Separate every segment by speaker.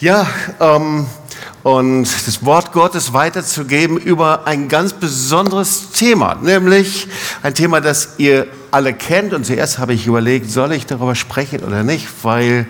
Speaker 1: Ja, ähm, und das Wort Gottes weiterzugeben über ein ganz besonderes Thema, nämlich ein Thema, das ihr alle kennt. Und zuerst habe ich überlegt, soll ich darüber sprechen oder nicht, weil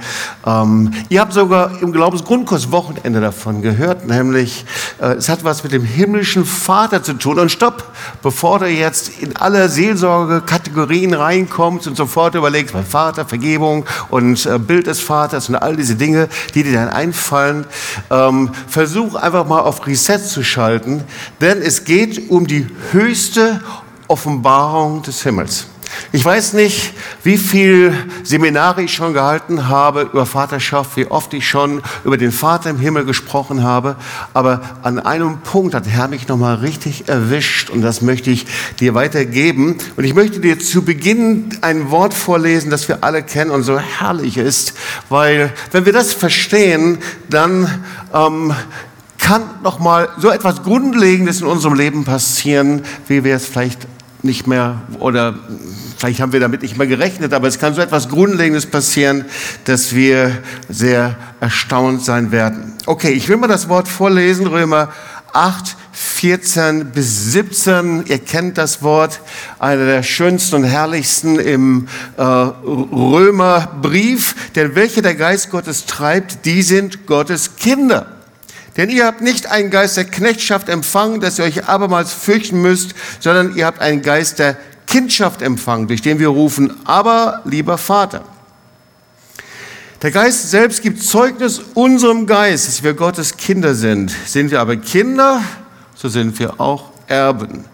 Speaker 1: ähm, ihr habt sogar im Glaubensgrundkurs Wochenende davon gehört, nämlich äh, es hat was mit dem himmlischen Vater zu tun. Und stopp, bevor du jetzt in alle Seelsorge-Kategorien reinkommst und sofort überlegst, mein Vater, Vergebung und äh, Bild des Vaters und all diese Dinge, die dir dann einfallen, ähm, versuch einfach mal auf Reset zu schalten, denn es geht um die höchste Offenbarung des Himmels. Ich weiß nicht, wie viel Seminare ich schon gehalten habe über Vaterschaft, wie oft ich schon über den Vater im Himmel gesprochen habe, aber an einem Punkt hat Herr mich nochmal richtig erwischt und das möchte ich dir weitergeben. Und ich möchte dir zu Beginn ein Wort vorlesen, das wir alle kennen und so herrlich ist, weil wenn wir das verstehen, dann ähm, kann nochmal so etwas Grundlegendes in unserem Leben passieren, wie wir es vielleicht nicht mehr oder vielleicht haben wir damit nicht mehr gerechnet, aber es kann so etwas Grundlegendes passieren, dass wir sehr erstaunt sein werden. Okay, ich will mal das Wort vorlesen, Römer 8, 14 bis 17. Ihr kennt das Wort, einer der schönsten und herrlichsten im äh, Römerbrief. Denn welche der Geist Gottes treibt, die sind Gottes Kinder. Denn ihr habt nicht einen Geist der Knechtschaft empfangen, dass ihr euch abermals fürchten müsst, sondern ihr habt einen Geist der Kindschaft empfangen, durch den wir rufen, aber lieber Vater. Der Geist selbst gibt Zeugnis unserem Geist, dass wir Gottes Kinder sind. Sind wir aber Kinder, so sind wir auch Erben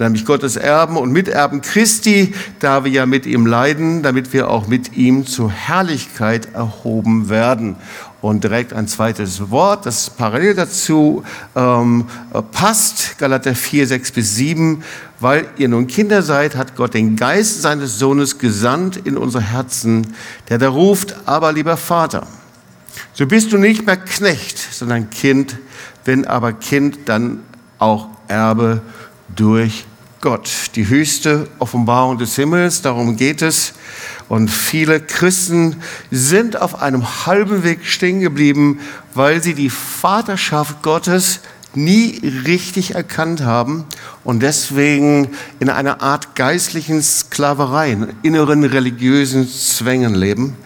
Speaker 1: nämlich Gottes Erben und Miterben Christi, da wir ja mit ihm leiden, damit wir auch mit ihm zur Herrlichkeit erhoben werden. Und direkt ein zweites Wort, das parallel dazu ähm, passt, Galater 4, 6 bis 7, weil ihr nun Kinder seid, hat Gott den Geist seines Sohnes gesandt in unsere Herzen, der da ruft, aber lieber Vater. So bist du nicht mehr Knecht, sondern Kind, wenn aber Kind, dann auch Erbe durch Gott, die höchste Offenbarung des Himmels, darum geht es. Und viele Christen sind auf einem halben Weg stehen geblieben, weil sie die Vaterschaft Gottes nie richtig erkannt haben und deswegen in einer Art geistlichen Sklaverei, inneren religiösen Zwängen leben.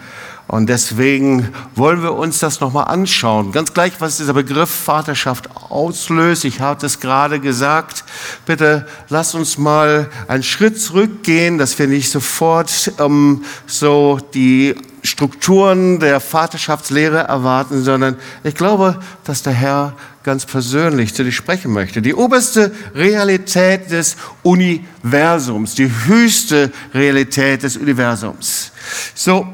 Speaker 1: Und deswegen wollen wir uns das nochmal anschauen. Ganz gleich, was dieser Begriff Vaterschaft auslöst. Ich habe das gerade gesagt. Bitte lass uns mal einen Schritt zurückgehen, dass wir nicht sofort ähm, so die Strukturen der Vaterschaftslehre erwarten, sondern ich glaube, dass der Herr ganz persönlich zu dir sprechen möchte. Die oberste Realität des Universums, die höchste Realität des Universums. So,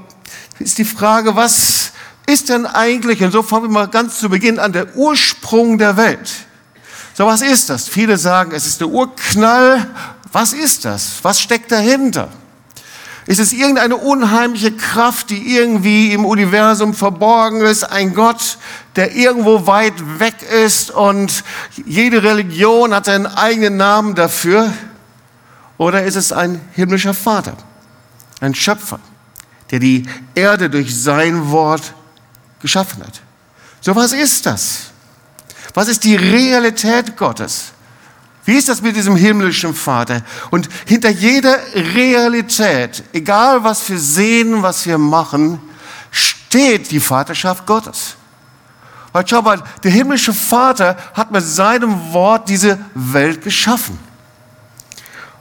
Speaker 1: ist die Frage, was ist denn eigentlich, und so fangen wir mal ganz zu Beginn an, der Ursprung der Welt. So, was ist das? Viele sagen, es ist der Urknall. Was ist das? Was steckt dahinter? Ist es irgendeine unheimliche Kraft, die irgendwie im Universum verborgen ist? Ein Gott, der irgendwo weit weg ist und jede Religion hat seinen eigenen Namen dafür? Oder ist es ein himmlischer Vater, ein Schöpfer? Der die Erde durch sein Wort geschaffen hat. So was ist das? Was ist die Realität Gottes? Wie ist das mit diesem himmlischen Vater? Und hinter jeder Realität, egal was wir sehen, was wir machen, steht die Vaterschaft Gottes. Weil schau mal, der himmlische Vater hat mit seinem Wort diese Welt geschaffen.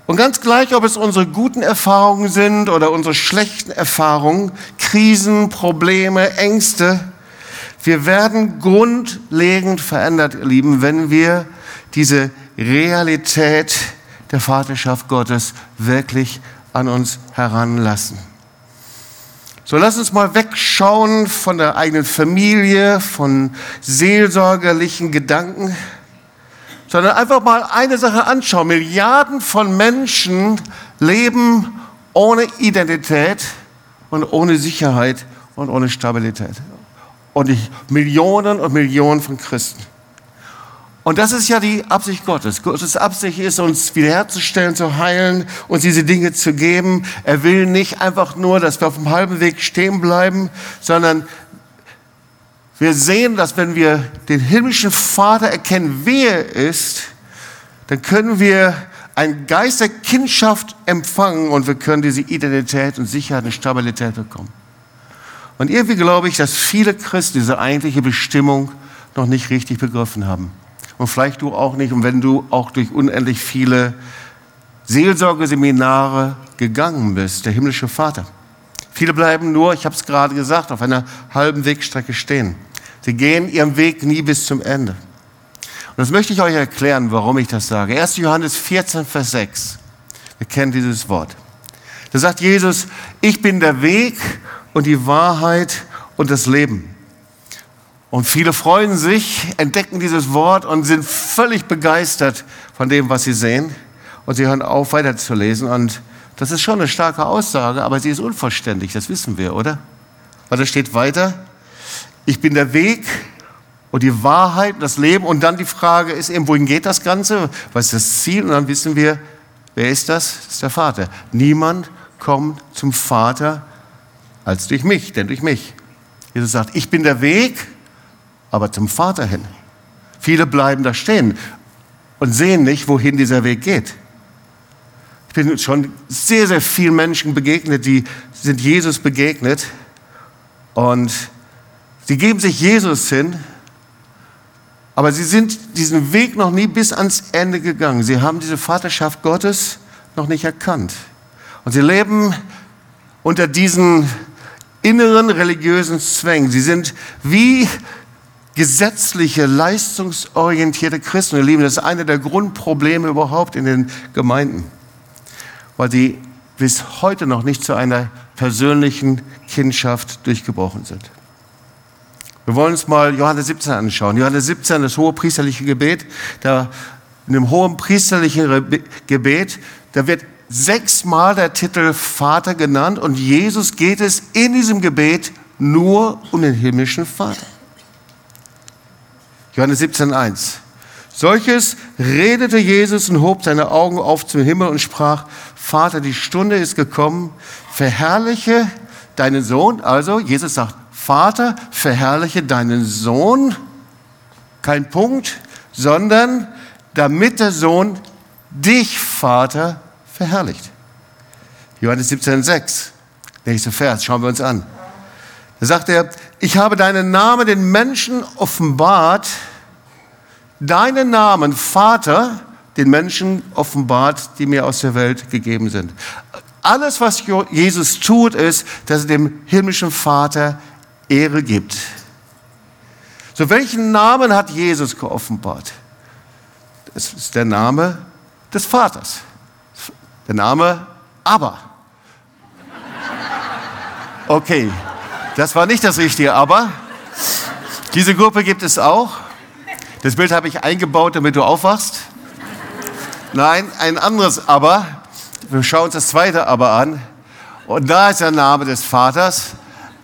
Speaker 1: Und ganz gleich, ob es unsere guten Erfahrungen sind oder unsere schlechten Erfahrungen, Krisen, Probleme, Ängste, wir werden grundlegend verändert, ihr Lieben, wenn wir diese Realität der Vaterschaft Gottes wirklich an uns heranlassen. So lass uns mal wegschauen von der eigenen Familie, von seelsorgerlichen Gedanken sondern einfach mal eine Sache anschauen. Milliarden von Menschen leben ohne Identität und ohne Sicherheit und ohne Stabilität. Und ich, Millionen und Millionen von Christen. Und das ist ja die Absicht Gottes. Gottes Absicht ist, uns wiederherzustellen, zu heilen, uns diese Dinge zu geben. Er will nicht einfach nur, dass wir auf dem halben Weg stehen bleiben, sondern Wir sehen, dass wenn wir den himmlischen Vater erkennen, wer er ist, dann können wir einen Geist der Kindschaft empfangen und wir können diese Identität und Sicherheit und Stabilität bekommen. Und irgendwie glaube ich, dass viele Christen diese eigentliche Bestimmung noch nicht richtig begriffen haben. Und vielleicht du auch nicht. Und wenn du auch durch unendlich viele Seelsorgeseminare gegangen bist, der himmlische Vater. Viele bleiben nur, ich habe es gerade gesagt, auf einer halben Wegstrecke stehen. Sie gehen ihren Weg nie bis zum Ende. Und das möchte ich euch erklären, warum ich das sage. 1. Johannes 14, Vers 6. Wir kennen dieses Wort. Da sagt Jesus, ich bin der Weg und die Wahrheit und das Leben. Und viele freuen sich, entdecken dieses Wort und sind völlig begeistert von dem, was sie sehen. Und sie hören auf, weiterzulesen. Und das ist schon eine starke Aussage, aber sie ist unvollständig, das wissen wir, oder? Weil da steht weiter, ich bin der Weg und die Wahrheit, das Leben. Und dann die Frage ist eben, wohin geht das Ganze? Was ist das Ziel? Und dann wissen wir, wer ist das? Das ist der Vater. Niemand kommt zum Vater als durch mich, denn durch mich. Jesus sagt, ich bin der Weg, aber zum Vater hin. Viele bleiben da stehen und sehen nicht, wohin dieser Weg geht. Ich bin schon sehr, sehr vielen Menschen begegnet, die sind Jesus begegnet und Sie geben sich Jesus hin, aber sie sind diesen Weg noch nie bis ans Ende gegangen. Sie haben diese Vaterschaft Gottes noch nicht erkannt. Und sie leben unter diesen inneren religiösen Zwängen. Sie sind wie gesetzliche, leistungsorientierte Christen. Ihr Lieben, das ist eine der Grundprobleme überhaupt in den Gemeinden, weil sie bis heute noch nicht zu einer persönlichen Kindschaft durchgebrochen sind. Wir wollen uns mal Johannes 17 anschauen. Johannes 17, das hohe priesterliche Gebet. Da in dem hohen priesterlichen Gebet, da wird sechsmal der Titel Vater genannt und Jesus geht es in diesem Gebet nur um den himmlischen Vater. Johannes 17, 1. Solches redete Jesus und hob seine Augen auf zum Himmel und sprach, Vater, die Stunde ist gekommen, verherrliche deinen Sohn. Also Jesus sagt, Vater, verherrliche deinen Sohn, kein Punkt, sondern damit der Sohn dich, Vater, verherrlicht. Johannes 17,6, nächster Vers, schauen wir uns an. Da sagt er, ich habe deinen Namen den Menschen offenbart, deinen Namen, Vater, den Menschen offenbart, die mir aus der Welt gegeben sind. Alles, was Jesus tut, ist, dass er dem himmlischen Vater Ehre gibt. So, welchen Namen hat Jesus geoffenbart? Das ist der Name des Vaters. Der Name Aber. Okay, das war nicht das richtige Aber. Diese Gruppe gibt es auch. Das Bild habe ich eingebaut, damit du aufwachst. Nein, ein anderes Aber. Wir schauen uns das zweite Aber an. Und da ist der Name des Vaters.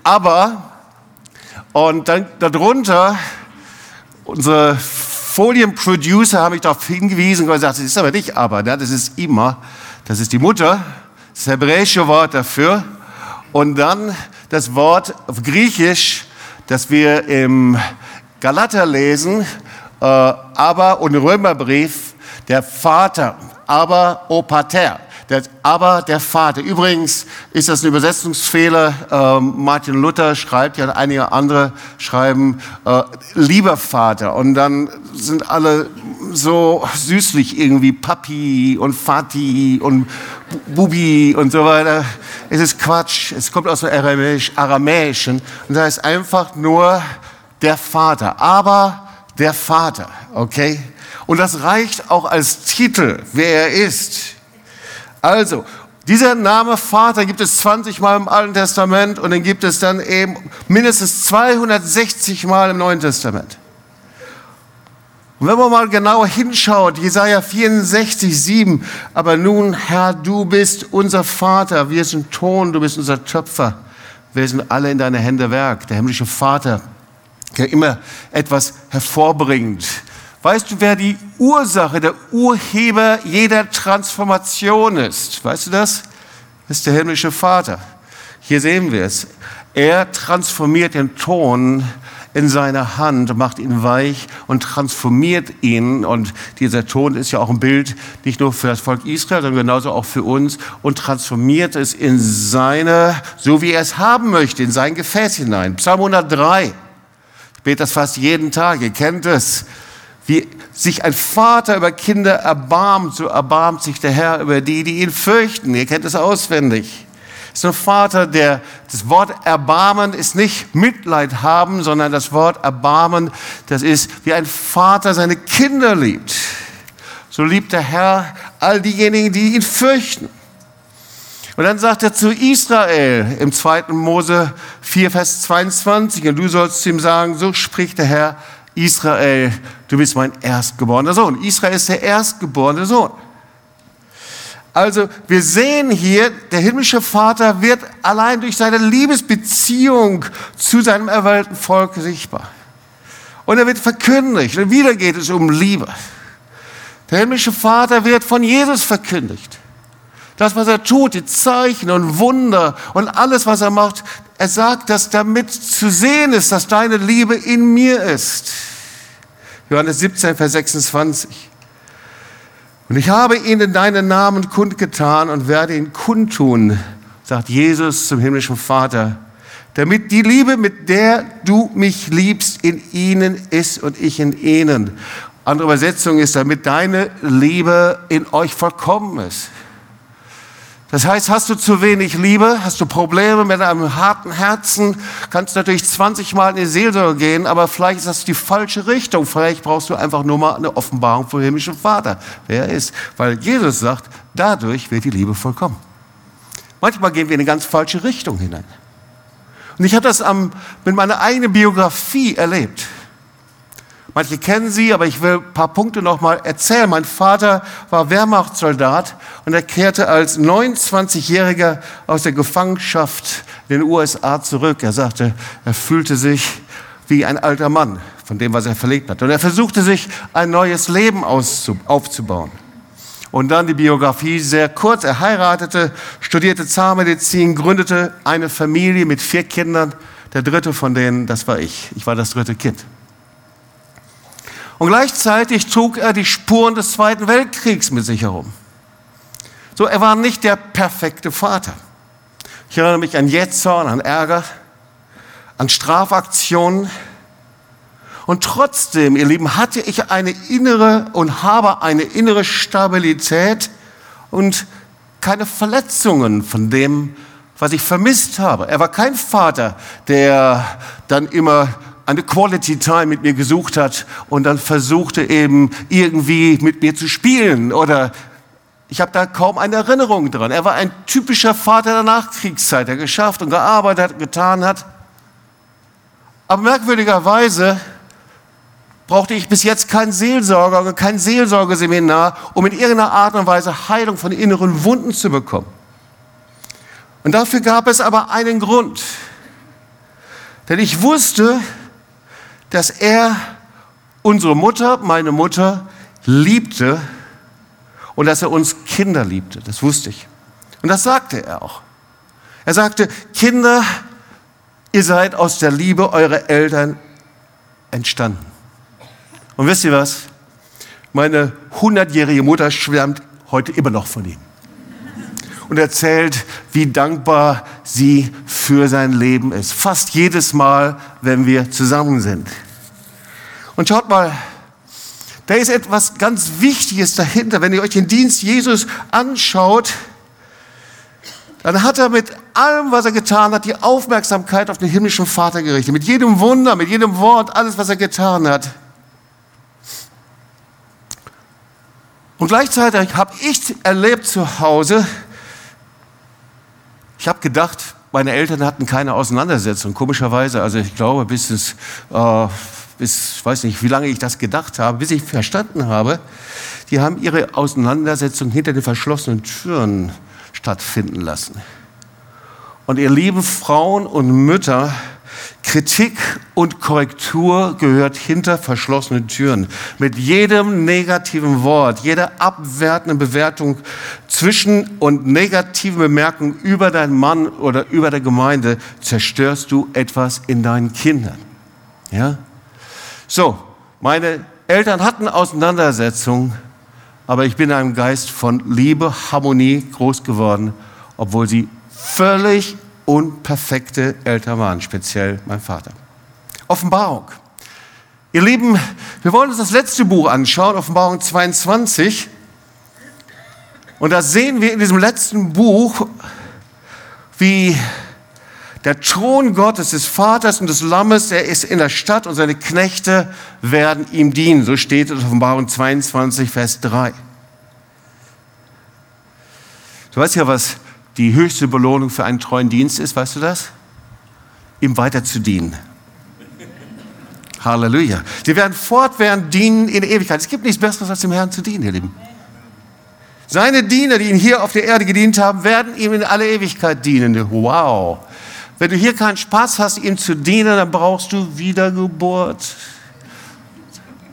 Speaker 1: Aber und dann darunter, unsere Folienproducer haben mich darauf hingewiesen und gesagt, das ist aber nicht aber, ne? das ist immer, das ist die Mutter, das hebräische Wort dafür. Und dann das Wort auf Griechisch, das wir im Galater lesen, äh, aber und Römerbrief, der Vater, aber o Pater der, aber der Vater. Übrigens ist das ein Übersetzungsfehler. Ähm, Martin Luther schreibt ja, einige andere schreiben, äh, lieber Vater. Und dann sind alle so süßlich irgendwie Papi und Vati und Bubi und so weiter. Es ist Quatsch. Es kommt aus dem Aramäisch, Aramäischen. Und da ist einfach nur der Vater. Aber der Vater, okay? Und das reicht auch als Titel, wer er ist. Also, dieser Name Vater gibt es 20 Mal im Alten Testament und den gibt es dann eben mindestens 260 Mal im Neuen Testament. Und wenn man mal genauer hinschaut, Jesaja 64, 7, aber nun, Herr, du bist unser Vater, wir sind Ton, du bist unser Töpfer, wir sind alle in deine Hände Werk, der himmlische Vater, der immer etwas hervorbringt, Weißt du, wer die Ursache, der Urheber jeder Transformation ist? Weißt du das? Das ist der himmlische Vater. Hier sehen wir es. Er transformiert den Ton in seine Hand, macht ihn weich und transformiert ihn. Und dieser Ton ist ja auch ein Bild nicht nur für das Volk Israel, sondern genauso auch für uns und transformiert es in seine, so wie er es haben möchte, in sein Gefäß hinein. Psalm 103. Ich bete das fast jeden Tag. Ihr kennt es. Wie sich ein Vater über Kinder erbarmt, so erbarmt sich der Herr über die, die ihn fürchten. Ihr kennt es auswendig. Ist ein Vater, der das Wort Erbarmen ist nicht Mitleid haben, sondern das Wort Erbarmen, das ist wie ein Vater seine Kinder liebt. So liebt der Herr all diejenigen, die ihn fürchten. Und dann sagt er zu Israel im 2. Mose 4, Vers 22, und du sollst ihm sagen, so spricht der Herr, Israel, du bist mein erstgeborener Sohn. Israel ist der erstgeborene Sohn. Also wir sehen hier, der himmlische Vater wird allein durch seine Liebesbeziehung zu seinem erwählten Volk sichtbar. Und er wird verkündigt. Und wieder geht es um Liebe. Der himmlische Vater wird von Jesus verkündigt. Das, was er tut, die Zeichen und Wunder und alles, was er macht, er sagt, dass damit zu sehen ist, dass deine Liebe in mir ist. Johannes 17, Vers 26. Und ich habe ihnen deinen Namen kundgetan und werde ihn kundtun, sagt Jesus zum himmlischen Vater, damit die Liebe, mit der du mich liebst, in ihnen ist und ich in ihnen. Andere Übersetzung ist, damit deine Liebe in euch vollkommen ist. Das heißt, hast du zu wenig Liebe, hast du Probleme mit einem harten Herzen, kannst natürlich 20 Mal in die Seelsorge gehen, aber vielleicht ist das die falsche Richtung. Vielleicht brauchst du einfach nur mal eine Offenbarung vom himmlischen Vater, wer er ist. Weil Jesus sagt, dadurch wird die Liebe vollkommen. Manchmal gehen wir in eine ganz falsche Richtung hinein. Und ich habe das am, mit meiner eigenen Biografie erlebt. Manche kennen sie, aber ich will ein paar Punkte noch mal erzählen. Mein Vater war Wehrmachtssoldat und er kehrte als 29-Jähriger aus der Gefangenschaft in den USA zurück. Er sagte, er fühlte sich wie ein alter Mann von dem, was er verlegt hat. Und er versuchte sich ein neues Leben aufzubauen. Und dann die Biografie sehr kurz. Er heiratete, studierte Zahnmedizin, gründete eine Familie mit vier Kindern. Der dritte von denen, das war ich. Ich war das dritte Kind. Und gleichzeitig trug er die Spuren des Zweiten Weltkriegs mit sich herum. So, er war nicht der perfekte Vater. Ich erinnere mich an Jetzorn, an Ärger, an Strafaktionen. Und trotzdem, ihr Lieben, hatte ich eine innere und habe eine innere Stabilität und keine Verletzungen von dem, was ich vermisst habe. Er war kein Vater, der dann immer eine Quality Time mit mir gesucht hat und dann versuchte eben irgendwie mit mir zu spielen oder ich habe da kaum eine Erinnerung dran. Er war ein typischer Vater der Nachkriegszeit, der geschafft und gearbeitet hat, getan hat. Aber merkwürdigerweise brauchte ich bis jetzt keinen Seelsorger oder kein Seelsorgeseminar, um in irgendeiner Art und Weise Heilung von inneren Wunden zu bekommen. Und dafür gab es aber einen Grund. Denn ich wusste, dass er unsere Mutter, meine Mutter, liebte und dass er uns Kinder liebte. Das wusste ich. Und das sagte er auch. Er sagte, Kinder, ihr seid aus der Liebe eurer Eltern entstanden. Und wisst ihr was? Meine hundertjährige Mutter schwärmt heute immer noch von ihm und erzählt, wie dankbar sie für sein Leben ist. Fast jedes Mal, wenn wir zusammen sind. Und schaut mal, da ist etwas ganz Wichtiges dahinter. Wenn ihr euch den Dienst Jesus anschaut, dann hat er mit allem, was er getan hat, die Aufmerksamkeit auf den himmlischen Vater gerichtet. Mit jedem Wunder, mit jedem Wort, alles, was er getan hat. Und gleichzeitig habe ich erlebt zu Hause, ich habe gedacht, meine Eltern hatten keine Auseinandersetzung, komischerweise. Also ich glaube, bis es, äh, bis, weiß nicht, wie lange ich das gedacht habe, bis ich verstanden habe, die haben ihre Auseinandersetzung hinter den verschlossenen Türen stattfinden lassen. Und ihr lieben Frauen und Mütter, Kritik und Korrektur gehört hinter verschlossenen Türen. Mit jedem negativen Wort, jeder abwertenden Bewertung zwischen und negativen Bemerkungen über deinen Mann oder über der Gemeinde zerstörst du etwas in deinen Kindern. Ja? So, meine Eltern hatten Auseinandersetzungen, aber ich bin in einem Geist von Liebe, Harmonie groß geworden, obwohl sie völlig unperfekte Eltern waren, speziell mein Vater. Offenbarung. Ihr Lieben, wir wollen uns das letzte Buch anschauen, Offenbarung 22. Und da sehen wir in diesem letzten Buch, wie der Thron Gottes, des Vaters und des Lammes, der ist in der Stadt und seine Knechte werden ihm dienen. So steht es in Offenbarung 22, Vers 3. Du weißt ja, was die höchste Belohnung für einen treuen Dienst ist, weißt du das? Ihm weiter zu dienen. Halleluja. Sie werden fortwährend dienen in Ewigkeit. Es gibt nichts Besseres, als dem Herrn zu dienen, ihr Lieben. Seine Diener, die ihn hier auf der Erde gedient haben, werden ihm in alle Ewigkeit dienen. Wow. Wenn du hier keinen Spaß hast, ihm zu dienen, dann brauchst du Wiedergeburt.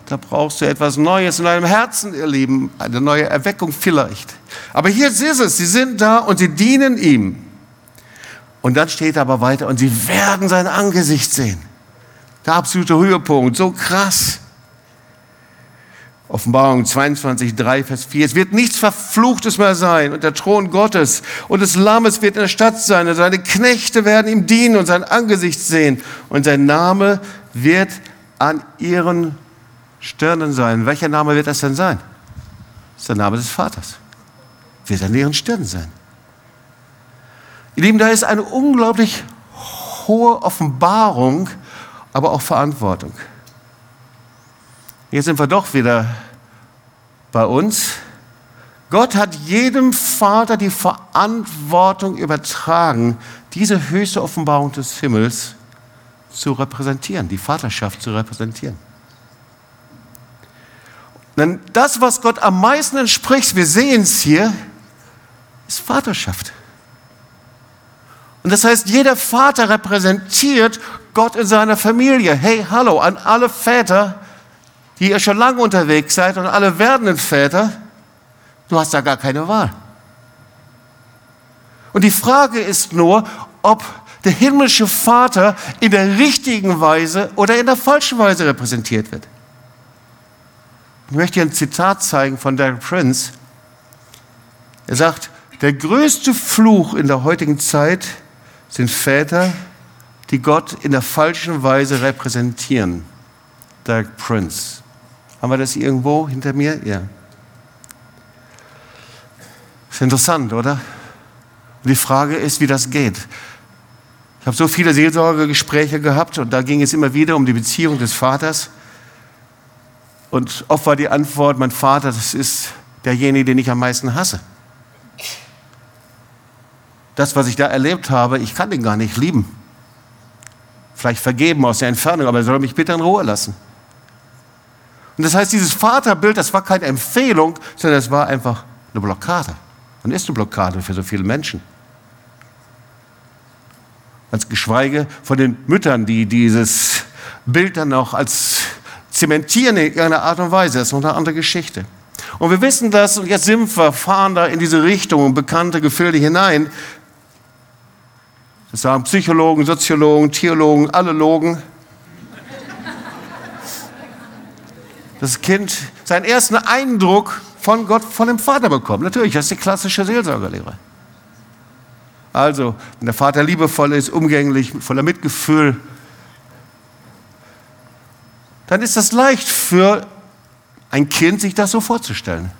Speaker 1: Da brauchst du etwas Neues in deinem Herzen, ihr Lieben. Eine neue Erweckung vielleicht. Aber hier ist es. Sie sind da und sie dienen ihm. Und dann steht aber weiter, und sie werden sein Angesicht sehen. Der absolute Höhepunkt, so krass. Offenbarung 22, 3, Vers 4. Es wird nichts Verfluchtes mehr sein und der Thron Gottes und des Lammes wird in der Stadt sein und seine Knechte werden ihm dienen und sein Angesicht sehen und sein Name wird an ihren Stirnen sein. Welcher Name wird das denn sein? Das ist der Name des Vaters. Wird an ihren Stirnen sein. Ihr Lieben, da ist eine unglaublich hohe Offenbarung aber auch Verantwortung. Jetzt sind wir doch wieder bei uns. Gott hat jedem Vater die Verantwortung übertragen, diese höchste Offenbarung des Himmels zu repräsentieren, die Vaterschaft zu repräsentieren. Denn das, was Gott am meisten entspricht, wir sehen es hier, ist Vaterschaft. Und das heißt, jeder Vater repräsentiert Gott in seiner Familie. Hey, hallo an alle Väter, die ihr schon lange unterwegs seid und alle werdenden Väter. Du hast da gar keine Wahl. Und die Frage ist nur, ob der himmlische Vater in der richtigen Weise oder in der falschen Weise repräsentiert wird. Ich möchte hier ein Zitat zeigen von Derek Prince. Er sagt, der größte Fluch in der heutigen Zeit sind Väter, die Gott in der falschen Weise repräsentieren. Derek Prince. Haben wir das irgendwo hinter mir? Ja. Ist interessant, oder? Und die Frage ist, wie das geht. Ich habe so viele Seelsorgegespräche gehabt und da ging es immer wieder um die Beziehung des Vaters. Und oft war die Antwort, mein Vater, das ist derjenige, den ich am meisten hasse das, was ich da erlebt habe, ich kann den gar nicht lieben. Vielleicht vergeben aus der Entfernung, aber er soll mich bitte in Ruhe lassen. Und das heißt, dieses Vaterbild, das war keine Empfehlung, sondern es war einfach eine Blockade. Und ist eine Blockade für so viele Menschen. Als geschweige von den Müttern, die dieses Bild dann auch als zementieren in irgendeiner Art und Weise. Das ist noch eine andere Geschichte. Und wir wissen das, und jetzt sind wir, fahren da in diese Richtung, bekannte Gefilde hinein, das sagen Psychologen, Soziologen, Theologen, alle Logen. Das Kind seinen ersten Eindruck von Gott, von dem Vater bekommt. Natürlich, das ist die klassische Seelsorgerlehre. Also, wenn der Vater liebevoll ist, umgänglich, voller Mitgefühl, dann ist das leicht für ein Kind, sich das so vorzustellen.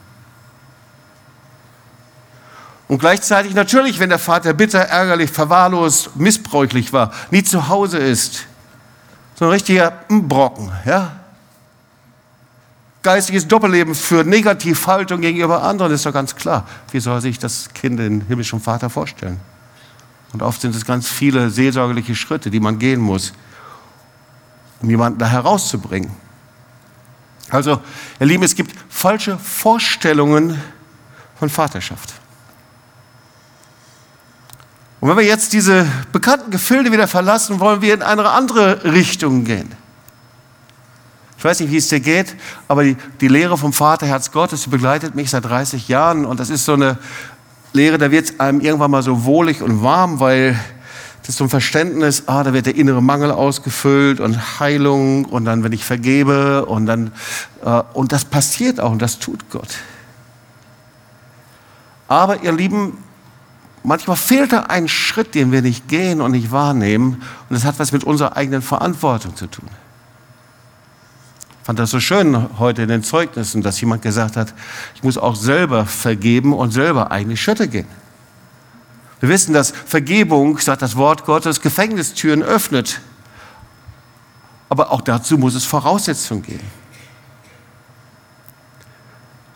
Speaker 1: Und gleichzeitig natürlich, wenn der Vater bitter, ärgerlich, verwahrlost, missbräuchlich war, nie zu Hause ist, so ein richtiger Brocken, ja? Geistiges Doppelleben führt, Negativhaltung gegenüber anderen, ist doch ganz klar. Wie soll sich das Kind den himmlischen Vater vorstellen? Und oft sind es ganz viele seelsorgerliche Schritte, die man gehen muss, um jemanden da herauszubringen. Also, ihr Lieben, es gibt falsche Vorstellungen von Vaterschaft. Und wenn wir jetzt diese bekannten Gefilde wieder verlassen, wollen wir in eine andere Richtung gehen. Ich weiß nicht, wie es dir geht, aber die, die Lehre vom Vaterherz Gottes, die begleitet mich seit 30 Jahren und das ist so eine Lehre, da wird es einem irgendwann mal so wohlig und warm, weil das ist so ein Verständnis, ah, da wird der innere Mangel ausgefüllt und Heilung und dann, wenn ich vergebe und dann, äh, und das passiert auch und das tut Gott. Aber ihr Lieben, manchmal fehlt da ein Schritt, den wir nicht gehen und nicht wahrnehmen und das hat was mit unserer eigenen Verantwortung zu tun. Ich fand das so schön heute in den Zeugnissen, dass jemand gesagt hat, ich muss auch selber vergeben und selber eigentlich Schritte gehen. Wir wissen, dass Vergebung, sagt das Wort Gottes, Gefängnistüren öffnet. Aber auch dazu muss es Voraussetzungen geben.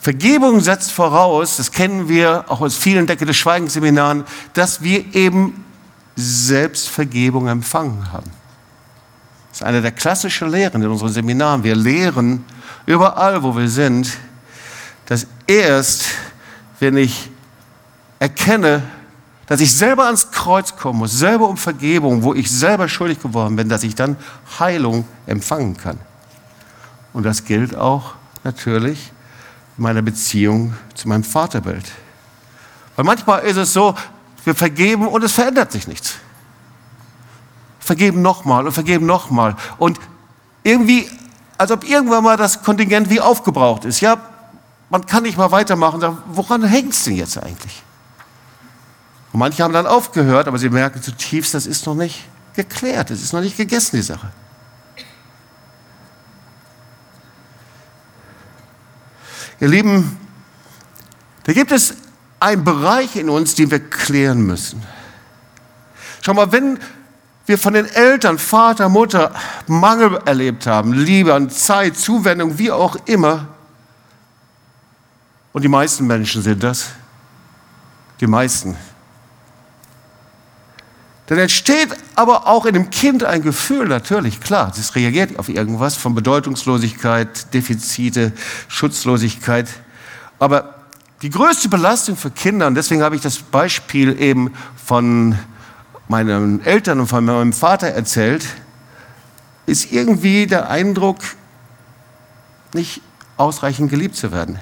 Speaker 1: Vergebung setzt voraus, das kennen wir auch aus vielen Decke des Schweigensseminaren, dass wir eben selbst Vergebung empfangen haben. Das ist eine der klassischen Lehren in unseren Seminaren. Wir lehren überall, wo wir sind, dass erst, wenn ich erkenne, dass ich selber ans Kreuz kommen muss, selber um Vergebung, wo ich selber schuldig geworden bin, dass ich dann Heilung empfangen kann. Und das gilt auch natürlich meiner Beziehung zu meinem Vaterbild. Weil manchmal ist es so, wir vergeben und es verändert sich nichts. Vergeben nochmal und vergeben nochmal. Und irgendwie, als ob irgendwann mal das Kontingent wie aufgebraucht ist. Ja, man kann nicht mal weitermachen. Woran hängt es denn jetzt eigentlich? Und manche haben dann aufgehört, aber sie merken zutiefst, das ist noch nicht geklärt, es ist noch nicht gegessen, die Sache. Ihr Lieben, da gibt es einen Bereich in uns, den wir klären müssen. Schau mal, wenn wir von den Eltern, Vater, Mutter Mangel erlebt haben, Liebe an Zeit, Zuwendung, wie auch immer, und die meisten Menschen sind das, die meisten, dann entsteht aber auch in dem Kind ein Gefühl, natürlich, klar, das reagiert auf irgendwas von Bedeutungslosigkeit, Defizite, Schutzlosigkeit. Aber die größte Belastung für Kinder, und deswegen habe ich das Beispiel eben von meinen Eltern und von meinem Vater erzählt, ist irgendwie der Eindruck, nicht ausreichend geliebt zu werden.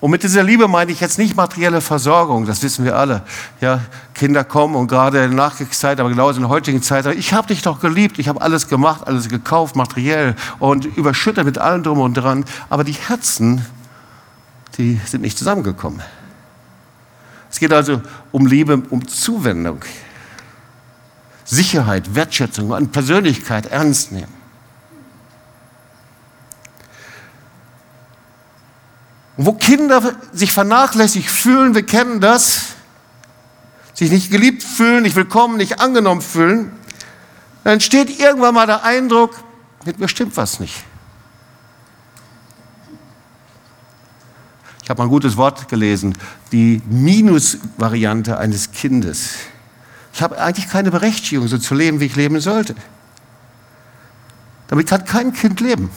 Speaker 1: Und mit dieser Liebe meine ich jetzt nicht materielle Versorgung, das wissen wir alle. Ja, Kinder kommen und gerade in der Nachkriegszeit, aber genauso in der heutigen Zeit, ich habe dich doch geliebt, ich habe alles gemacht, alles gekauft, materiell und überschüttet mit allem drum und dran. Aber die Herzen, die sind nicht zusammengekommen. Es geht also um Liebe, um Zuwendung, Sicherheit, Wertschätzung, an Persönlichkeit ernst nehmen. Und wo Kinder sich vernachlässigt fühlen, wir kennen das, sich nicht geliebt fühlen, nicht willkommen, nicht angenommen fühlen, dann entsteht irgendwann mal der Eindruck, mit mir stimmt was nicht. Ich habe mal ein gutes Wort gelesen, die Minusvariante eines Kindes. Ich habe eigentlich keine Berechtigung, so zu leben, wie ich leben sollte. Damit kann kein Kind leben.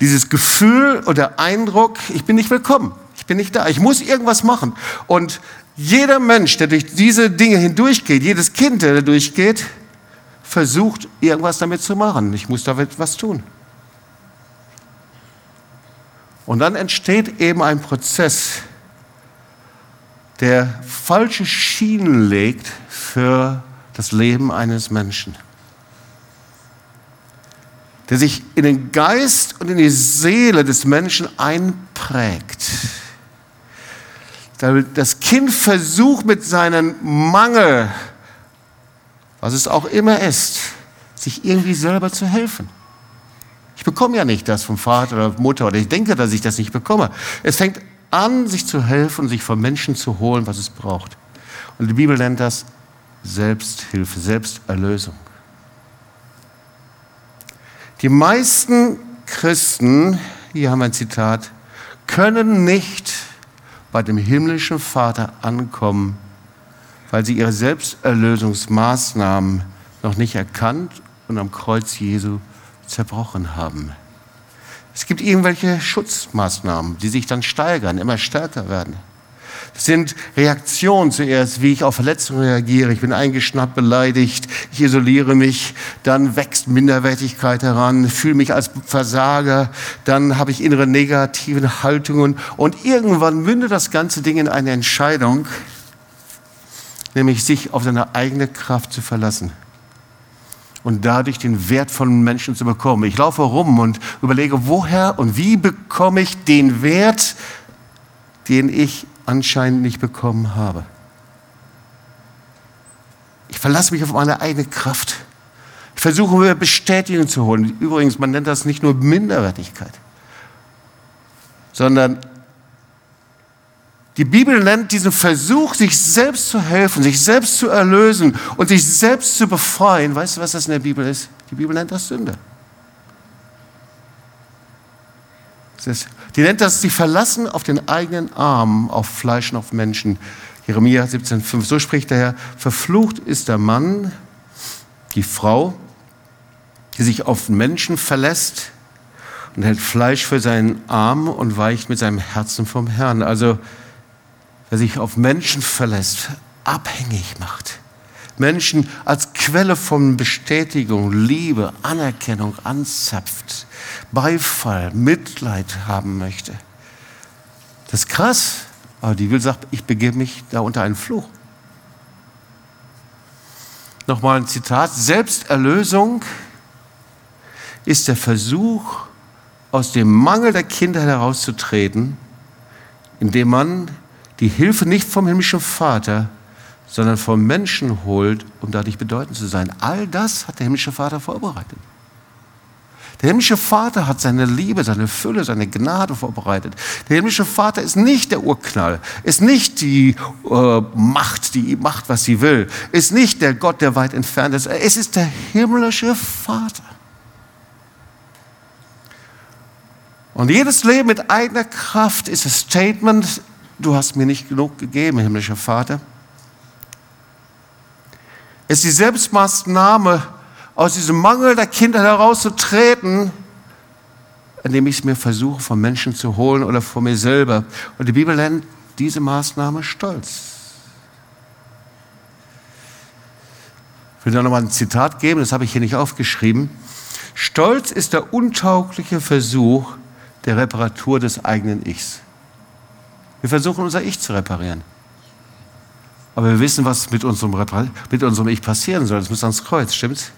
Speaker 1: Dieses Gefühl oder Eindruck, ich bin nicht willkommen, ich bin nicht da, ich muss irgendwas machen. Und jeder Mensch, der durch diese Dinge hindurchgeht, jedes Kind, der da durchgeht, versucht, irgendwas damit zu machen. Ich muss damit was tun. Und dann entsteht eben ein Prozess, der falsche Schienen legt für das Leben eines Menschen der sich in den Geist und in die Seele des Menschen einprägt. Das Kind versucht mit seinem Mangel, was es auch immer ist, sich irgendwie selber zu helfen. Ich bekomme ja nicht das vom Vater oder Mutter oder ich denke, dass ich das nicht bekomme. Es fängt an, sich zu helfen, sich von Menschen zu holen, was es braucht. Und die Bibel nennt das Selbsthilfe, Selbsterlösung. Die meisten Christen, hier haben wir ein Zitat, können nicht bei dem himmlischen Vater ankommen, weil sie ihre Selbsterlösungsmaßnahmen noch nicht erkannt und am Kreuz Jesu zerbrochen haben. Es gibt irgendwelche Schutzmaßnahmen, die sich dann steigern, immer stärker werden. Das sind Reaktionen zuerst, wie ich auf Verletzungen reagiere. Ich bin eingeschnappt, beleidigt, ich isoliere mich, dann wächst Minderwertigkeit heran, fühle mich als Versager, dann habe ich innere negative Haltungen und irgendwann mündet das ganze Ding in eine Entscheidung, nämlich sich auf seine eigene Kraft zu verlassen und dadurch den Wert von Menschen zu bekommen. Ich laufe rum und überlege, woher und wie bekomme ich den Wert, den ich anscheinend nicht bekommen habe. Ich verlasse mich auf meine eigene Kraft. Ich versuche mir Bestätigung zu holen. Übrigens, man nennt das nicht nur Minderwertigkeit, sondern die Bibel nennt diesen Versuch, sich selbst zu helfen, sich selbst zu erlösen und sich selbst zu befreien. Weißt du, was das in der Bibel ist? Die Bibel nennt das Sünde. Die nennt das, sie verlassen auf den eigenen Arm, auf Fleisch und auf Menschen. Jeremia 17,5. So spricht der Herr: Verflucht ist der Mann, die Frau, die sich auf Menschen verlässt und hält Fleisch für seinen Arm und weicht mit seinem Herzen vom Herrn. Also der sich auf Menschen verlässt, abhängig macht. Menschen als Quelle von Bestätigung, Liebe, Anerkennung anzapft, Beifall, Mitleid haben möchte. Das ist krass, aber die will sagt, ich begebe mich da unter einen Fluch. Nochmal ein Zitat. Selbsterlösung ist der Versuch, aus dem Mangel der Kinder herauszutreten, indem man die Hilfe nicht vom himmlischen Vater, sondern vom Menschen holt, um dadurch bedeutend zu sein. All das hat der himmlische Vater vorbereitet. Der himmlische Vater hat seine Liebe, seine Fülle, seine Gnade vorbereitet. Der himmlische Vater ist nicht der Urknall, ist nicht die äh, Macht, die macht, was sie will, ist nicht der Gott, der weit entfernt ist. Es ist der himmlische Vater. Und jedes Leben mit eigener Kraft ist ein Statement, du hast mir nicht genug gegeben, himmlischer Vater. Ist die Selbstmaßnahme, aus diesem Mangel der Kinder herauszutreten, indem ich es mir versuche, von Menschen zu holen oder von mir selber. Und die Bibel nennt diese Maßnahme Stolz. Ich will da nochmal ein Zitat geben, das habe ich hier nicht aufgeschrieben. Stolz ist der untaugliche Versuch der Reparatur des eigenen Ichs. Wir versuchen unser Ich zu reparieren. Aber wir wissen, was mit unserem, mit unserem Ich passieren soll. Es muss ans Kreuz, stimmt's?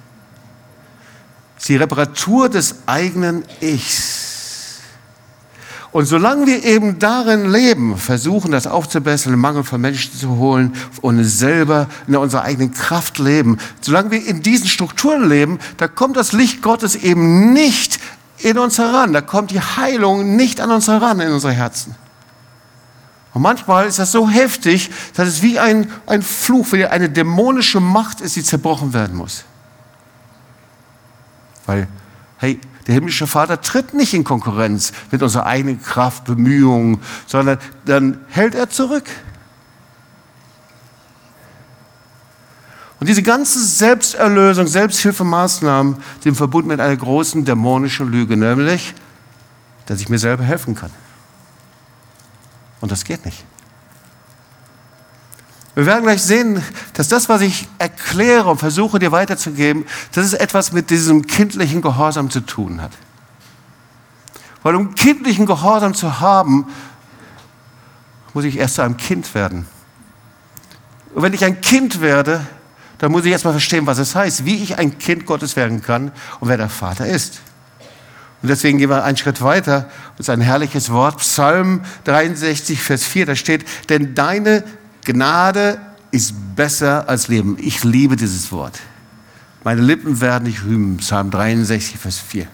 Speaker 1: Die Reparatur des eigenen Ichs. Und solange wir eben darin leben, versuchen, das aufzubessern, den Mangel von Menschen zu holen und selber in unserer eigenen Kraft leben, solange wir in diesen Strukturen leben, da kommt das Licht Gottes eben nicht in uns heran. Da kommt die Heilung nicht an uns heran, in unsere Herzen. Und manchmal ist das so heftig, dass es wie ein, ein Fluch, wie eine dämonische Macht ist, die zerbrochen werden muss. Weil, hey, der himmlische Vater tritt nicht in Konkurrenz mit unserer eigenen Kraft, Bemühungen, sondern dann hält er zurück. Und diese ganze Selbsterlösung, Selbsthilfemaßnahmen sind verbunden mit einer großen dämonischen Lüge, nämlich, dass ich mir selber helfen kann. Und das geht nicht. Wir werden gleich sehen, dass das, was ich erkläre und versuche dir weiterzugeben, dass es etwas mit diesem kindlichen Gehorsam zu tun hat. Weil um kindlichen Gehorsam zu haben, muss ich erst zu einem Kind werden. Und wenn ich ein Kind werde, dann muss ich erst mal verstehen, was es heißt, wie ich ein Kind Gottes werden kann und wer der Vater ist. Und deswegen gehen wir einen Schritt weiter. Das ist ein herrliches Wort. Psalm 63, Vers 4, da steht, denn deine Gnade ist besser als Leben. Ich liebe dieses Wort. Meine Lippen werden dich rühmen. Psalm 63, Vers 4.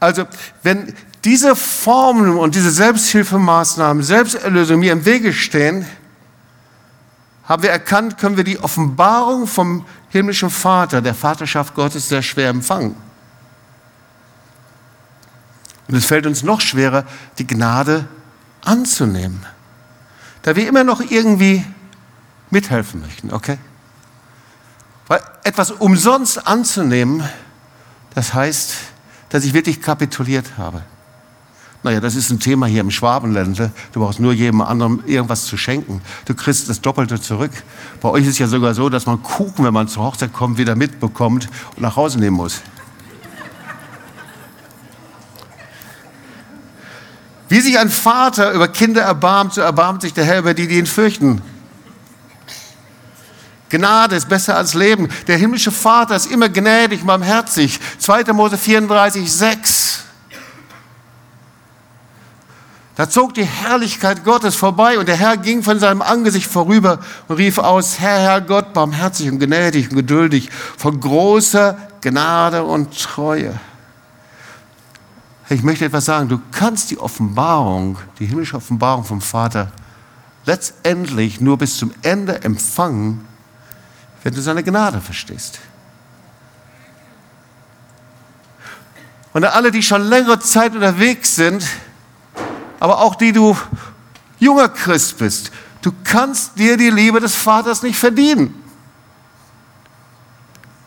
Speaker 1: Also, wenn diese Formen und diese Selbsthilfemaßnahmen, Selbsterlösung mir im Wege stehen, haben wir erkannt, können wir die Offenbarung vom himmlischen Vater, der Vaterschaft Gottes, sehr schwer empfangen. Und es fällt uns noch schwerer, die Gnade anzunehmen. Da wir immer noch irgendwie mithelfen möchten, okay? Weil etwas umsonst anzunehmen, das heißt, dass ich wirklich kapituliert habe. Naja, das ist ein Thema hier im Schwabenländle. Du brauchst nur jedem anderen irgendwas zu schenken. Du kriegst das Doppelte zurück. Bei euch ist es ja sogar so, dass man Kuchen, wenn man zur Hochzeit kommt, wieder mitbekommt und nach Hause nehmen muss. Wie sich ein Vater über Kinder erbarmt, so erbarmt sich der Herr über die, die ihn fürchten. Gnade ist besser als Leben. Der himmlische Vater ist immer gnädig, barmherzig. 2. Mose 34, 6. Da zog die Herrlichkeit Gottes vorbei und der Herr ging von seinem Angesicht vorüber und rief aus, Herr, Herr Gott, barmherzig und gnädig und geduldig, von großer Gnade und Treue. Ich möchte etwas sagen, du kannst die Offenbarung, die himmlische Offenbarung vom Vater, letztendlich nur bis zum Ende empfangen, wenn du seine Gnade verstehst. Und alle, die schon längere Zeit unterwegs sind, aber auch die du junger Christ bist, du kannst dir die Liebe des Vaters nicht verdienen.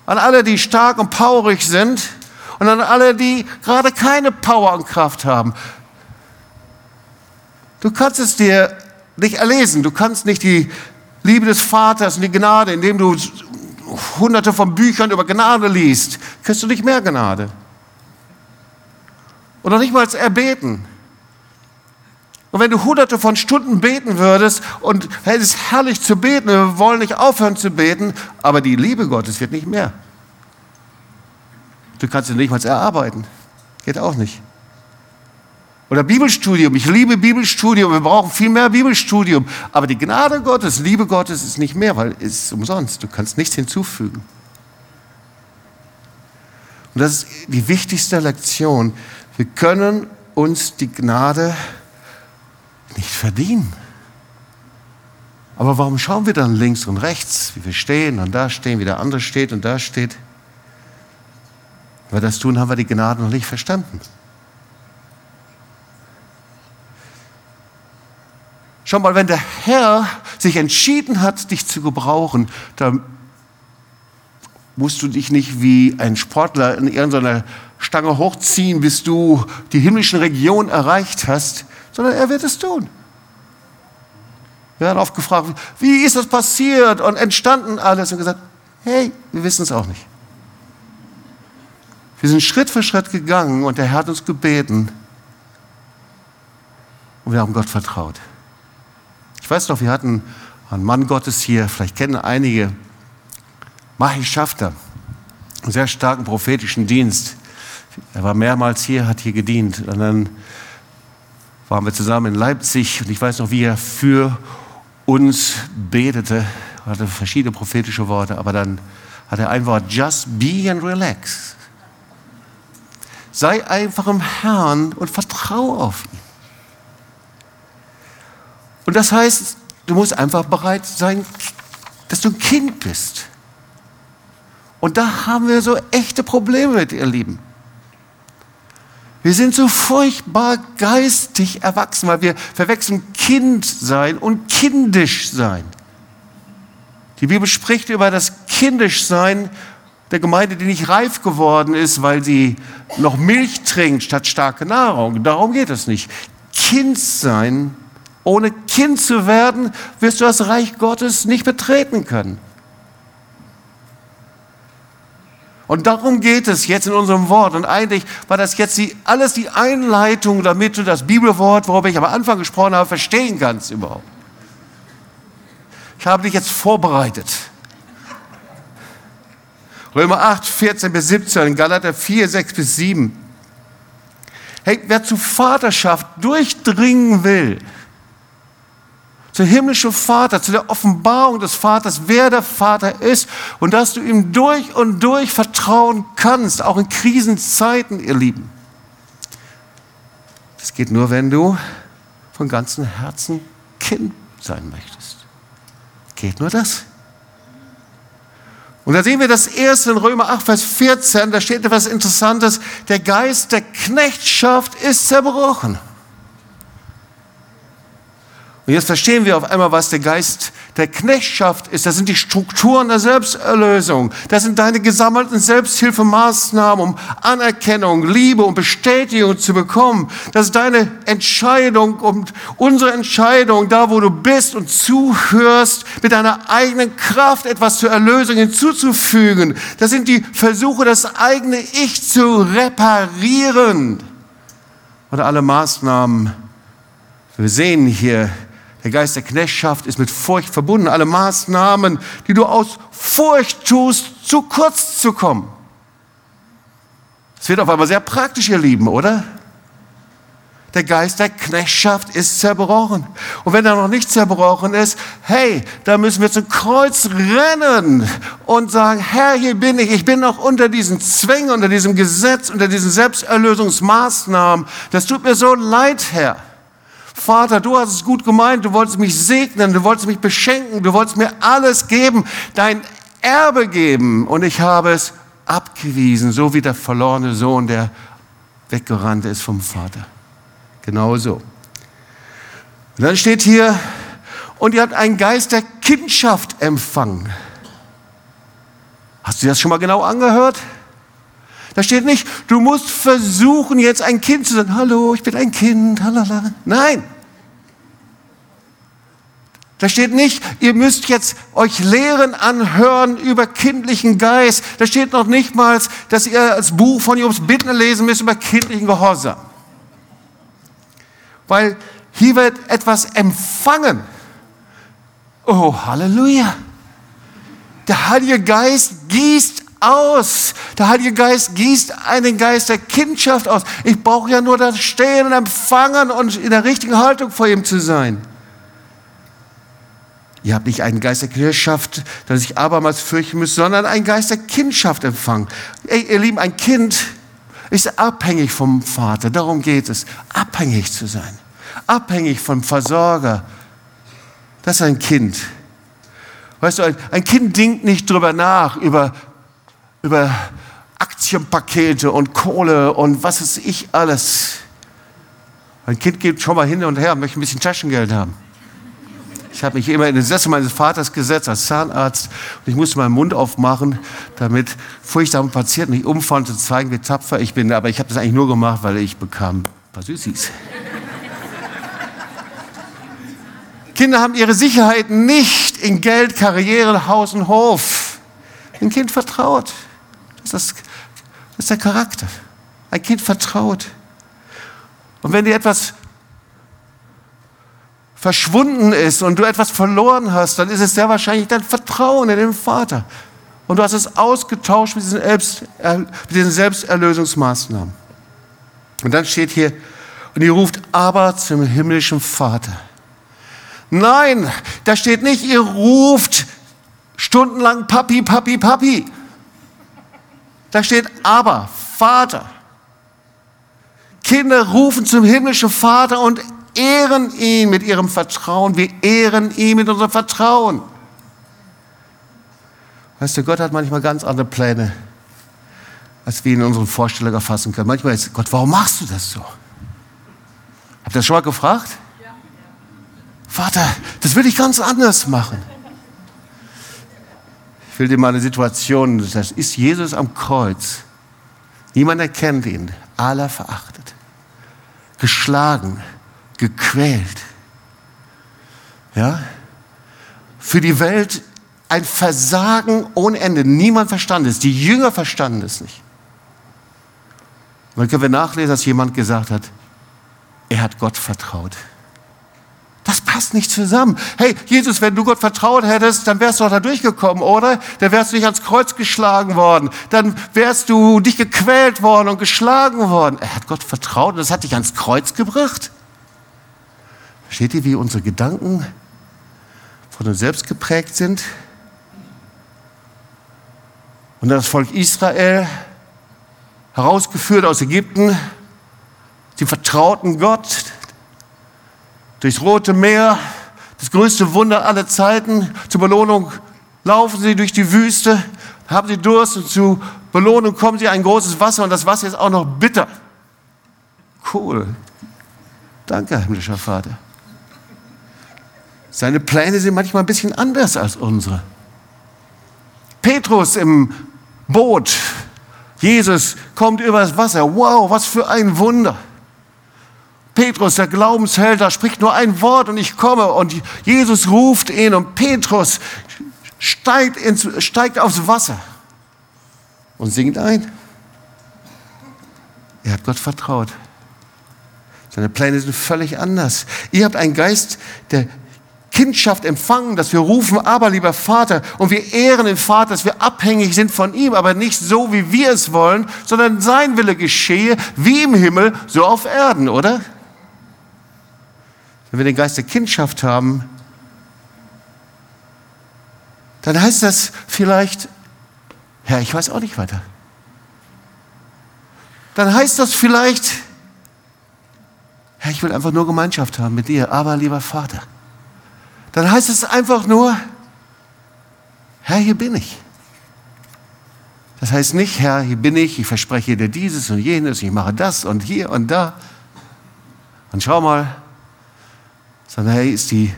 Speaker 1: An alle, die stark und powerig sind und an alle, die gerade keine Power und Kraft haben. Du kannst es dir nicht erlesen, du kannst nicht die Liebe des Vaters und die Gnade, indem du hunderte von Büchern über Gnade liest, kriegst du nicht mehr Gnade. Und noch nicht mal erbeten. Und wenn du hunderte von Stunden beten würdest und es ist herrlich zu beten, wir wollen nicht aufhören zu beten, aber die Liebe Gottes wird nicht mehr. Du kannst sie nicht mal erarbeiten. Geht auch nicht. Oder Bibelstudium. Ich liebe Bibelstudium. Wir brauchen viel mehr Bibelstudium. Aber die Gnade Gottes, Liebe Gottes ist nicht mehr, weil es ist umsonst. Du kannst nichts hinzufügen. Und das ist die wichtigste Lektion. Wir können uns die Gnade nicht verdienen. Aber warum schauen wir dann links und rechts, wie wir stehen und da stehen, wie der andere steht und da steht? Weil das tun, haben wir die Gnade noch nicht verstanden. Schau mal, wenn der Herr sich entschieden hat, dich zu gebrauchen, dann musst du dich nicht wie ein Sportler in irgendeiner Stange hochziehen, bis du die himmlischen Regionen erreicht hast, sondern er wird es tun. Wir werden oft gefragt, wie ist das passiert und entstanden alles und gesagt, hey, wir wissen es auch nicht. Wir sind Schritt für Schritt gegangen und der Herr hat uns gebeten und wir haben Gott vertraut. Ich weiß noch, wir hatten einen Mann Gottes hier, vielleicht kennen einige, Mahi Schafter, einen sehr starken prophetischen Dienst. Er war mehrmals hier, hat hier gedient. Und dann waren wir zusammen in Leipzig und ich weiß noch, wie er für uns betete, er hatte verschiedene prophetische Worte, aber dann hat er ein Wort, just be and relax. Sei einfach im Herrn und vertraue auf ihn. Und das heißt, du musst einfach bereit sein, dass du ein Kind bist. Und da haben wir so echte Probleme mit, ihr Lieben. Wir sind so furchtbar geistig erwachsen, weil wir verwechseln Kind sein und kindisch sein. Die Bibel spricht über das kindisch sein der Gemeinde, die nicht reif geworden ist, weil sie noch Milch trinkt statt starke Nahrung. Darum geht es nicht. Kind sein, ohne Kind zu werden, wirst du das Reich Gottes nicht betreten können. Und darum geht es jetzt in unserem Wort. Und eigentlich war das jetzt die, alles die Einleitung, damit du das Bibelwort, worüber ich am Anfang gesprochen habe, verstehen kannst überhaupt. Ich habe dich jetzt vorbereitet. Römer 8, 14 bis 17, Galater 4, 6 bis 7. Hey, wer zu Vaterschaft durchdringen will, zu himmlischen Vater, zu der Offenbarung des Vaters, wer der Vater ist und dass du ihm durch und durch vertrauen kannst, auch in Krisenzeiten, ihr Lieben. Das geht nur, wenn du von ganzem Herzen Kind sein möchtest. Geht nur das. Und da sehen wir das erste in Römer 8, Vers 14, da steht etwas Interessantes. Der Geist der Knechtschaft ist zerbrochen. Und jetzt verstehen wir auf einmal, was der Geist der Knechtschaft ist. Das sind die Strukturen der Selbsterlösung. Das sind deine gesammelten Selbsthilfemaßnahmen, um Anerkennung, Liebe und Bestätigung zu bekommen. Das ist deine Entscheidung und unsere Entscheidung, da wo du bist und zuhörst, mit deiner eigenen Kraft etwas zur Erlösung hinzuzufügen. Das sind die Versuche, das eigene Ich zu reparieren. Oder alle Maßnahmen. Wir sehen hier, der Geist der Knechtschaft ist mit Furcht verbunden. Alle Maßnahmen, die du aus Furcht tust, zu kurz zu kommen. Es wird auf einmal sehr praktisch, ihr Lieben, oder? Der Geist der Knechtschaft ist zerbrochen. Und wenn er noch nicht zerbrochen ist, hey, da müssen wir zum Kreuz rennen und sagen, Herr, hier bin ich. Ich bin noch unter diesen Zwängen, unter diesem Gesetz, unter diesen Selbsterlösungsmaßnahmen. Das tut mir so leid, Herr. Vater, du hast es gut gemeint, du wolltest mich segnen, du wolltest mich beschenken, du wolltest mir alles geben, dein Erbe geben und ich habe es abgewiesen, so wie der verlorene Sohn, der weggerannt ist vom Vater. Genau so. Und dann steht hier, und ihr habt einen Geist der Kindschaft empfangen. Hast du das schon mal genau angehört? Da steht nicht, du musst versuchen, jetzt ein Kind zu sein. Hallo, ich bin ein Kind. Halala. Nein. Da steht nicht, ihr müsst jetzt euch Lehren anhören über kindlichen Geist. Da steht noch nicht mal, dass ihr das Buch von Jobs Bittner lesen müsst über kindlichen Gehorsam. Weil hier wird etwas empfangen. Oh, Halleluja. Der Heilige Geist gießt aus. Der Heilige Geist gießt einen Geist der Kindschaft aus. Ich brauche ja nur das Stehen und Empfangen und in der richtigen Haltung vor ihm zu sein. Ihr habt nicht einen Geist der Kindschaft, der sich abermals fürchten müsst, sondern einen Geist der Kindschaft empfangen. Ey, ihr Lieben, ein Kind ist abhängig vom Vater. Darum geht es. Abhängig zu sein. Abhängig vom Versorger. Das ist ein Kind. Weißt du, ein Kind denkt nicht drüber nach, über über Aktienpakete und Kohle und was weiß ich alles. Ein Kind geht schon mal hin und her, möchte ein bisschen Taschengeld haben. Ich habe mich immer in den Sessel meines Vaters gesetzt als Zahnarzt und ich musste meinen Mund aufmachen, damit furchtbare Patienten nicht umfallen zu zeigen, wie tapfer ich bin. Aber ich habe das eigentlich nur gemacht, weil ich bekam ein paar Süßis. Kinder haben ihre Sicherheit nicht in Geld, Karriere, Haus und Hof. Ein Kind vertraut. Das ist, das ist der Charakter. Ein Kind vertraut. Und wenn dir etwas verschwunden ist und du etwas verloren hast, dann ist es sehr wahrscheinlich dein Vertrauen in den Vater. Und du hast es ausgetauscht mit diesen, Selbst, mit diesen Selbsterlösungsmaßnahmen. Und dann steht hier, und ihr ruft aber zum himmlischen Vater. Nein, da steht nicht, ihr ruft stundenlang Papi, Papi, Papi. Da steht aber, Vater. Kinder rufen zum himmlischen Vater und ehren ihn mit ihrem Vertrauen. Wir ehren ihn mit unserem Vertrauen. Weißt du, Gott hat manchmal ganz andere Pläne, als wir in unseren Vorstellungen erfassen können. Manchmal ist Gott, warum machst du das so? Habt ihr das schon mal gefragt? Ja. Vater, das will ich ganz anders machen will dir mal eine Situation, das ist Jesus am Kreuz. Niemand erkennt ihn, aller verachtet, geschlagen, gequält. Ja? Für die Welt ein Versagen ohne Ende. Niemand verstand es. Die Jünger verstanden es nicht. Und dann können wir nachlesen, dass jemand gesagt hat, er hat Gott vertraut. Das passt nicht zusammen. Hey, Jesus, wenn du Gott vertraut hättest, dann wärst du doch da durchgekommen, oder? Dann wärst du nicht ans Kreuz geschlagen worden. Dann wärst du nicht gequält worden und geschlagen worden. Er hat Gott vertraut und das hat dich ans Kreuz gebracht. Versteht ihr, wie unsere Gedanken von uns selbst geprägt sind? Und das Volk Israel, herausgeführt aus Ägypten, sie vertrauten Gott, durchs Rote Meer, das größte Wunder aller Zeiten. Zur Belohnung laufen sie durch die Wüste, haben sie Durst und zur Belohnung kommen sie ein großes Wasser und das Wasser ist auch noch bitter. Cool. Danke, himmlischer Vater. Seine Pläne sind manchmal ein bisschen anders als unsere. Petrus im Boot. Jesus kommt übers Wasser. Wow, was für ein Wunder. Petrus, der Glaubensheld, da spricht nur ein Wort und ich komme. Und Jesus ruft ihn und Petrus steigt, ins, steigt aufs Wasser und singt ein. Er hat Gott vertraut. Seine Pläne sind völlig anders. Ihr habt einen Geist der Kindschaft empfangen, dass wir rufen, aber lieber Vater, und wir ehren den Vater, dass wir abhängig sind von ihm, aber nicht so, wie wir es wollen, sondern sein Wille geschehe, wie im Himmel, so auf Erden, oder? Wenn wir den Geist der Kindschaft haben, dann heißt das vielleicht, ja, ich weiß auch nicht weiter. Dann heißt das vielleicht, ja, ich will einfach nur Gemeinschaft haben mit dir, aber lieber Vater dann heißt es einfach nur, Herr, hier bin ich. Das heißt nicht, Herr, hier bin ich, ich verspreche dir dieses und jenes, ich mache das und hier und da. Und schau mal, sondern Herr, ist die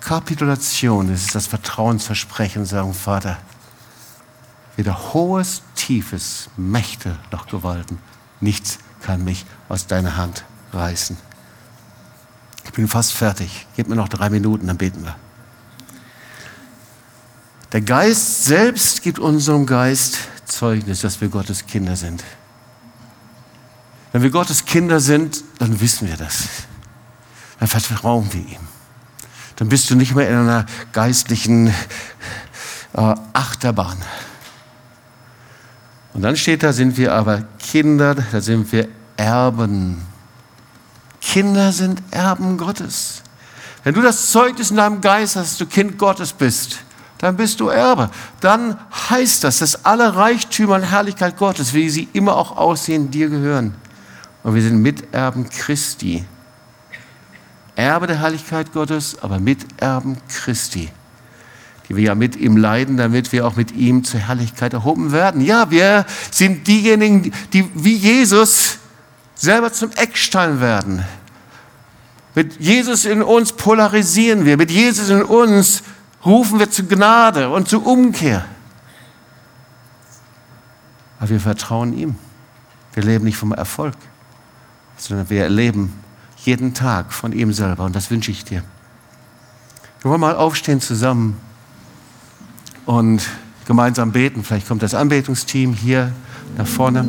Speaker 1: Kapitulation, es ist das Vertrauensversprechen, sagen Vater, weder hohes, tiefes, Mächte noch Gewalten, nichts kann mich aus deiner Hand reißen. Ich bin fast fertig. Gib mir noch drei Minuten, dann beten wir. Der Geist selbst gibt unserem Geist Zeugnis, dass wir Gottes Kinder sind. Wenn wir Gottes Kinder sind, dann wissen wir das. Dann vertrauen wir ihm. Dann bist du nicht mehr in einer geistlichen äh, Achterbahn. Und dann steht da, sind wir aber Kinder, da sind wir Erben Kinder sind Erben Gottes. Wenn du das Zeugnis in deinem Geist hast, dass du Kind Gottes bist, dann bist du Erbe. Dann heißt das, dass alle Reichtümer und Herrlichkeit Gottes, wie sie immer auch aussehen, dir gehören. Und wir sind Miterben Christi. Erbe der Herrlichkeit Gottes, aber Miterben Christi, die wir ja mit ihm leiden, damit wir auch mit ihm zur Herrlichkeit erhoben werden. Ja, wir sind diejenigen, die wie Jesus selber zum Eckstein werden. Mit Jesus in uns polarisieren wir. Mit Jesus in uns rufen wir zu Gnade und zu Umkehr. Aber wir vertrauen ihm. Wir leben nicht vom Erfolg, sondern wir erleben jeden Tag von ihm selber. Und das wünsche ich dir. Wir wollen mal aufstehen zusammen und gemeinsam beten. Vielleicht kommt das Anbetungsteam hier nach vorne.